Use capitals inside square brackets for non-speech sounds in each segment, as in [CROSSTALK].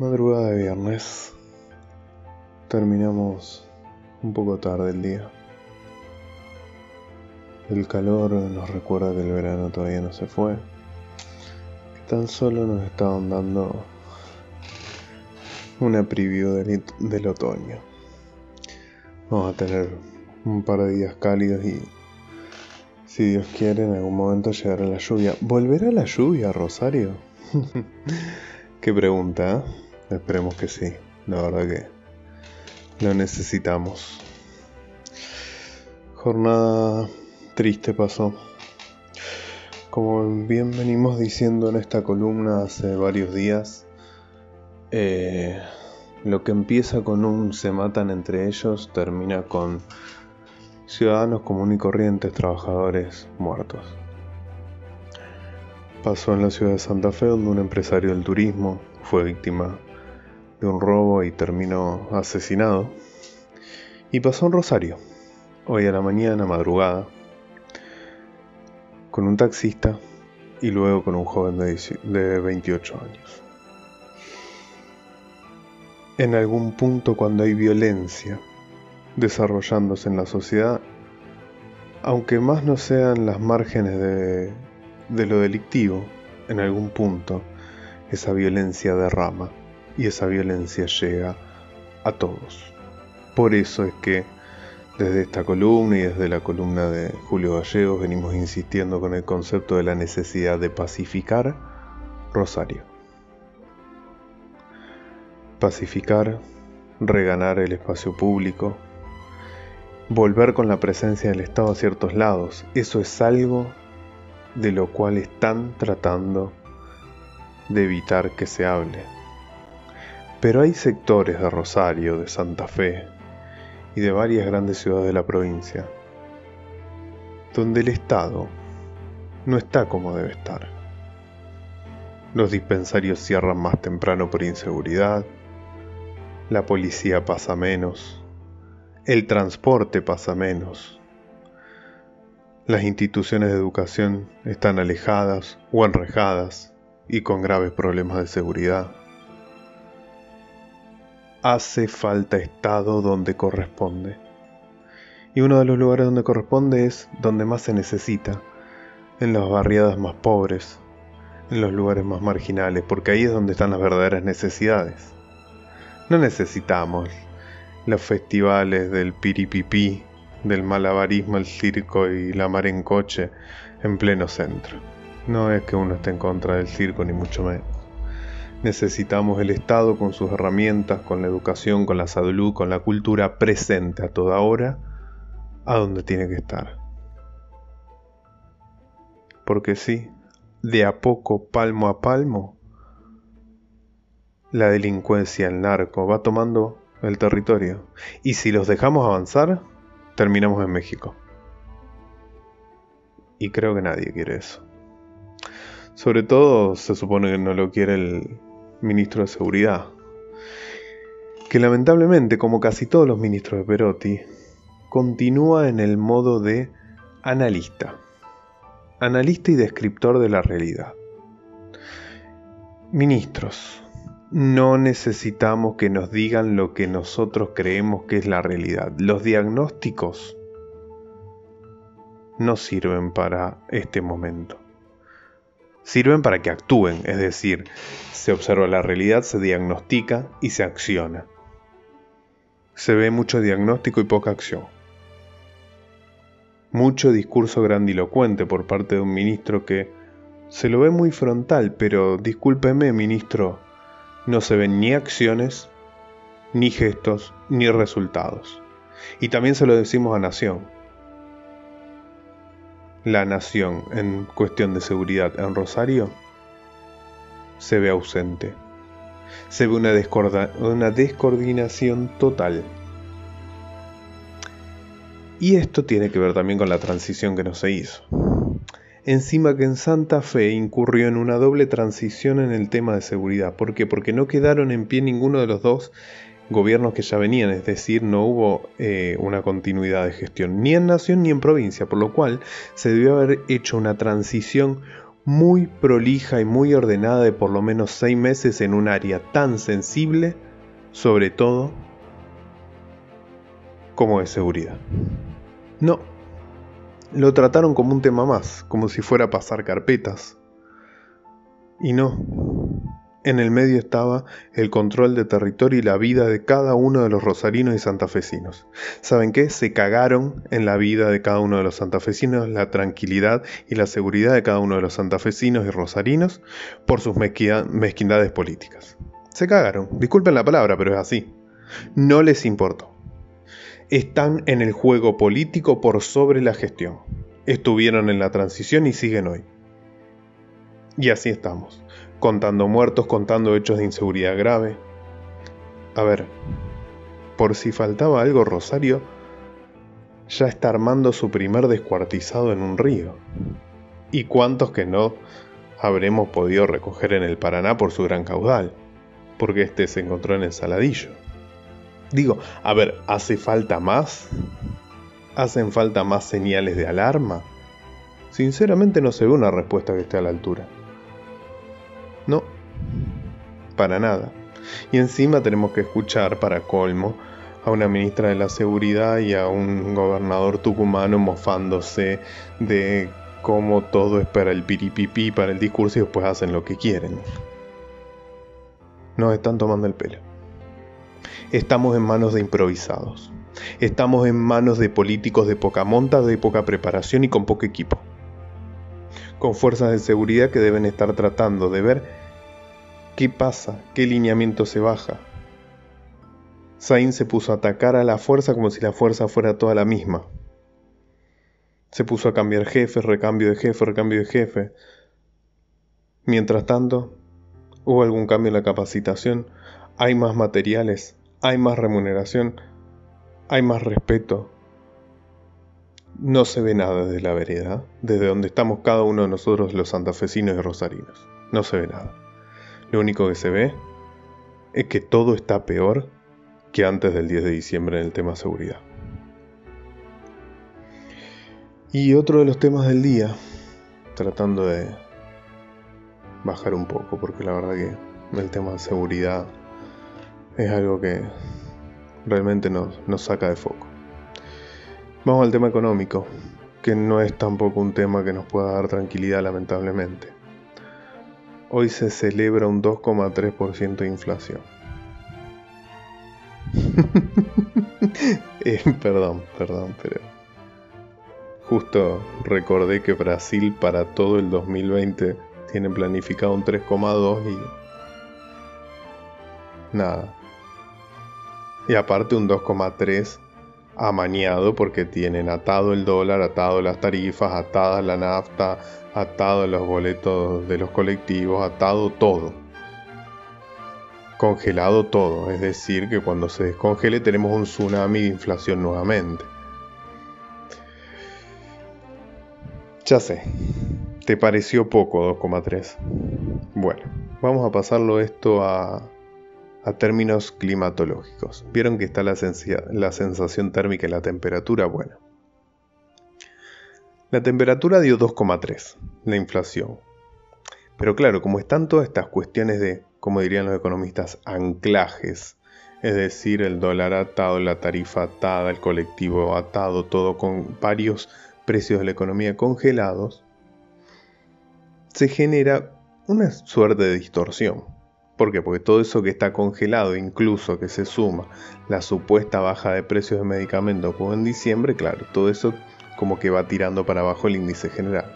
Madrugada de viernes. Terminamos un poco tarde el día. El calor nos recuerda que el verano todavía no se fue. Que tan solo nos estaban dando una preview del, del otoño. Vamos a tener un par de días cálidos y si Dios quiere en algún momento llegará la lluvia. ¿Volverá la lluvia, Rosario? [LAUGHS] Qué pregunta, ¿eh? Esperemos que sí. La verdad que lo necesitamos. Jornada triste pasó. Como bien venimos diciendo en esta columna hace varios días, eh, lo que empieza con un se matan entre ellos termina con ciudadanos comunes y corrientes, trabajadores muertos. Pasó en la ciudad de Santa Fe donde un empresario del turismo fue víctima de un robo y terminó asesinado. Y pasó en Rosario, hoy a la mañana, madrugada, con un taxista y luego con un joven de 28 años. En algún punto cuando hay violencia desarrollándose en la sociedad, aunque más no sean las márgenes de, de lo delictivo, en algún punto esa violencia derrama y esa violencia llega a todos. Por eso es que desde esta columna y desde la columna de Julio Gallegos venimos insistiendo con el concepto de la necesidad de pacificar Rosario. Pacificar, reganar el espacio público, volver con la presencia del Estado a ciertos lados, eso es algo de lo cual están tratando de evitar que se hable. Pero hay sectores de Rosario, de Santa Fe y de varias grandes ciudades de la provincia donde el Estado no está como debe estar. Los dispensarios cierran más temprano por inseguridad, la policía pasa menos, el transporte pasa menos, las instituciones de educación están alejadas o enrejadas y con graves problemas de seguridad hace falta Estado donde corresponde. Y uno de los lugares donde corresponde es donde más se necesita, en las barriadas más pobres, en los lugares más marginales, porque ahí es donde están las verdaderas necesidades. No necesitamos los festivales del piripipí, del malabarismo, el circo y la mar en coche en pleno centro. No es que uno esté en contra del circo, ni mucho menos. Necesitamos el Estado con sus herramientas, con la educación, con la salud, con la cultura presente a toda hora, a donde tiene que estar. Porque sí, de a poco, palmo a palmo, la delincuencia, el narco, va tomando el territorio. Y si los dejamos avanzar, terminamos en México. Y creo que nadie quiere eso. Sobre todo se supone que no lo quiere el, ministro de Seguridad, que lamentablemente, como casi todos los ministros de Perotti, continúa en el modo de analista, analista y descriptor de la realidad. Ministros, no necesitamos que nos digan lo que nosotros creemos que es la realidad. Los diagnósticos no sirven para este momento sirven para que actúen, es decir, se observa la realidad, se diagnostica y se acciona. Se ve mucho diagnóstico y poca acción. mucho discurso grandilocuente por parte de un ministro que se lo ve muy frontal, pero discúlpeme, ministro, no se ven ni acciones, ni gestos, ni resultados. Y también se lo decimos a Nación. La Nación en cuestión de seguridad en Rosario se ve ausente. Se ve una, una descoordinación total. Y esto tiene que ver también con la transición que no se hizo. Encima que en Santa Fe incurrió en una doble transición en el tema de seguridad. ¿Por qué? Porque no quedaron en pie ninguno de los dos gobiernos que ya venían, es decir, no hubo eh, una continuidad de gestión, ni en nación ni en provincia, por lo cual se debió haber hecho una transición muy prolija y muy ordenada de por lo menos seis meses en un área tan sensible, sobre todo como de seguridad. No, lo trataron como un tema más, como si fuera a pasar carpetas. Y no, en el medio estaba el control de territorio y la vida de cada uno de los rosarinos y santafesinos. ¿Saben qué? Se cagaron en la vida de cada uno de los santafesinos, la tranquilidad y la seguridad de cada uno de los santafesinos y rosarinos por sus mezquindades políticas. Se cagaron, disculpen la palabra, pero es así. No les importó. Están en el juego político por sobre la gestión. Estuvieron en la transición y siguen hoy. Y así estamos contando muertos, contando hechos de inseguridad grave. A ver, por si faltaba algo, Rosario ya está armando su primer descuartizado en un río. ¿Y cuántos que no habremos podido recoger en el Paraná por su gran caudal? Porque este se encontró en el Saladillo. Digo, a ver, ¿hace falta más? ¿Hacen falta más señales de alarma? Sinceramente no se ve una respuesta que esté a la altura. No, para nada. Y encima tenemos que escuchar, para colmo, a una ministra de la Seguridad y a un gobernador tucumano mofándose de cómo todo es para el piripipí, para el discurso y después hacen lo que quieren. Nos están tomando el pelo. Estamos en manos de improvisados. Estamos en manos de políticos de poca monta, de poca preparación y con poco equipo. Con fuerzas de seguridad que deben estar tratando de ver ¿Qué pasa? ¿Qué lineamiento se baja? Zain se puso a atacar a la fuerza como si la fuerza fuera toda la misma. Se puso a cambiar jefe, recambio de jefe, recambio de jefe. Mientras tanto, hubo algún cambio en la capacitación, hay más materiales, hay más remuneración, hay más respeto. No se ve nada desde la vereda, desde donde estamos cada uno de nosotros los santafesinos y rosarinos. No se ve nada. Lo único que se ve es que todo está peor que antes del 10 de diciembre en el tema seguridad. Y otro de los temas del día, tratando de bajar un poco, porque la verdad que el tema de seguridad es algo que realmente nos, nos saca de foco. Vamos al tema económico, que no es tampoco un tema que nos pueda dar tranquilidad lamentablemente. Hoy se celebra un 2,3% de inflación. [LAUGHS] Eh, perdón, perdón, pero justo recordé que Brasil para todo el 2020 tiene planificado un 3,2 y nada. Y aparte un 2,3 amañado porque tienen atado el dólar, atado las tarifas, atada la nafta, atado los boletos de los colectivos, atado todo. Congelado todo, es decir, que cuando se descongele tenemos un tsunami de inflación nuevamente. Ya sé, ¿te pareció poco 2,3? Bueno, vamos a pasarlo esto a, a términos climatológicos. ¿Vieron que está la, sensación térmica y la temperatura? Bueno, la temperatura dio 2,3, la inflación. Pero claro, como están todas estas cuestiones de, como dirían los economistas, anclajes, es decir, el dólar atado, la tarifa atada, el colectivo atado, todo con varios precios de la economía congelados, se genera una suerte de distorsión. ¿Por qué? Porque todo eso que está congelado, incluso que se suma la supuesta baja de precios de medicamentos como en diciembre, claro, todo eso como que va tirando para abajo el índice general.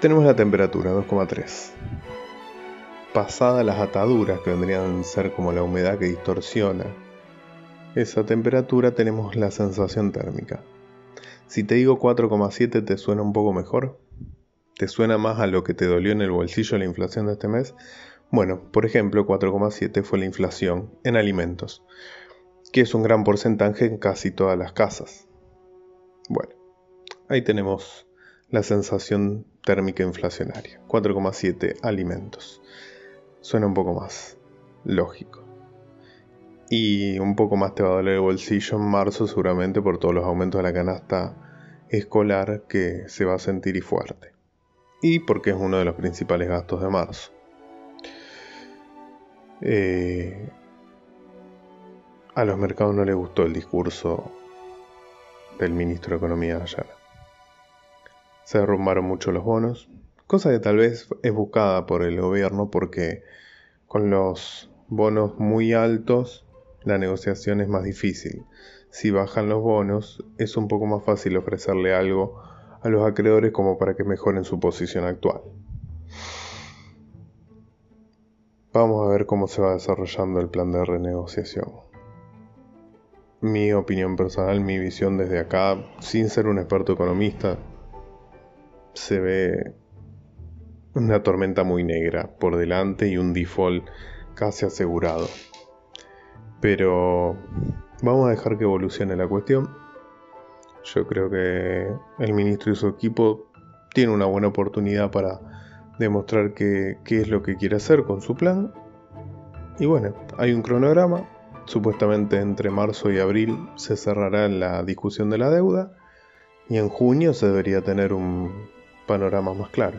Tenemos la temperatura 2,3. Pasada las ataduras que vendrían a ser como la humedad que distorsiona esa temperatura tenemos la sensación térmica. Si te digo 4,7 te suena un poco mejor, te suena más a lo que te dolió en el bolsillo la inflación de este mes. Bueno, por ejemplo, 4,7 fue la inflación en alimentos, que es un gran porcentaje en casi todas las casas. Bueno, ahí tenemos la sensación térmica inflacionaria. 4,7 alimentos. Suena un poco más lógico y un poco más te va a doler el bolsillo en marzo seguramente por todos los aumentos de la canasta escolar que se va a sentir y fuerte. Y porque es uno de los principales gastos de marzo. Eh, a los mercados no les gustó el discurso del ministro de Economía ayer. Se derrumbaron mucho los bonos, cosa que tal vez es buscada por el gobierno porque con los bonos muy altos la negociación es más difícil. Si bajan los bonos, es un poco más fácil ofrecerle algo a los acreedores como para que mejoren su posición actual. Vamos a ver cómo se va desarrollando el plan de renegociación. Mi opinión personal, mi visión desde acá, sin ser un experto economista, se ve una tormenta muy negra por delante y un default casi asegurado. Pero vamos a dejar que evolucione la cuestión. Yo creo que el ministro y su equipo tienen una buena oportunidad para demostrar qué es lo que quiere hacer con su plan. Y bueno, hay un cronograma. Supuestamente entre marzo y abril se cerrará la discusión de la deuda y en junio se debería tener un panorama más claro.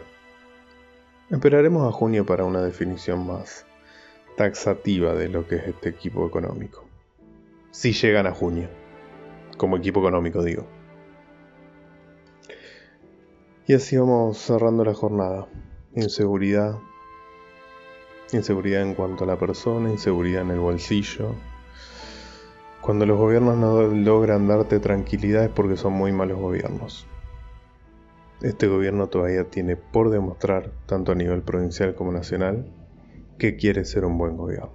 Esperaremos a junio para una definición más taxativa de lo que es este equipo económico. Si llegan a junio, como equipo económico digo. Y así vamos cerrando la jornada. Inseguridad. Inseguridad en cuanto a la persona, inseguridad en el bolsillo. Cuando los gobiernos no logran darte tranquilidad es porque son muy malos gobiernos. Este gobierno todavía tiene por demostrar, tanto a nivel provincial como nacional, que quiere ser un buen gobierno.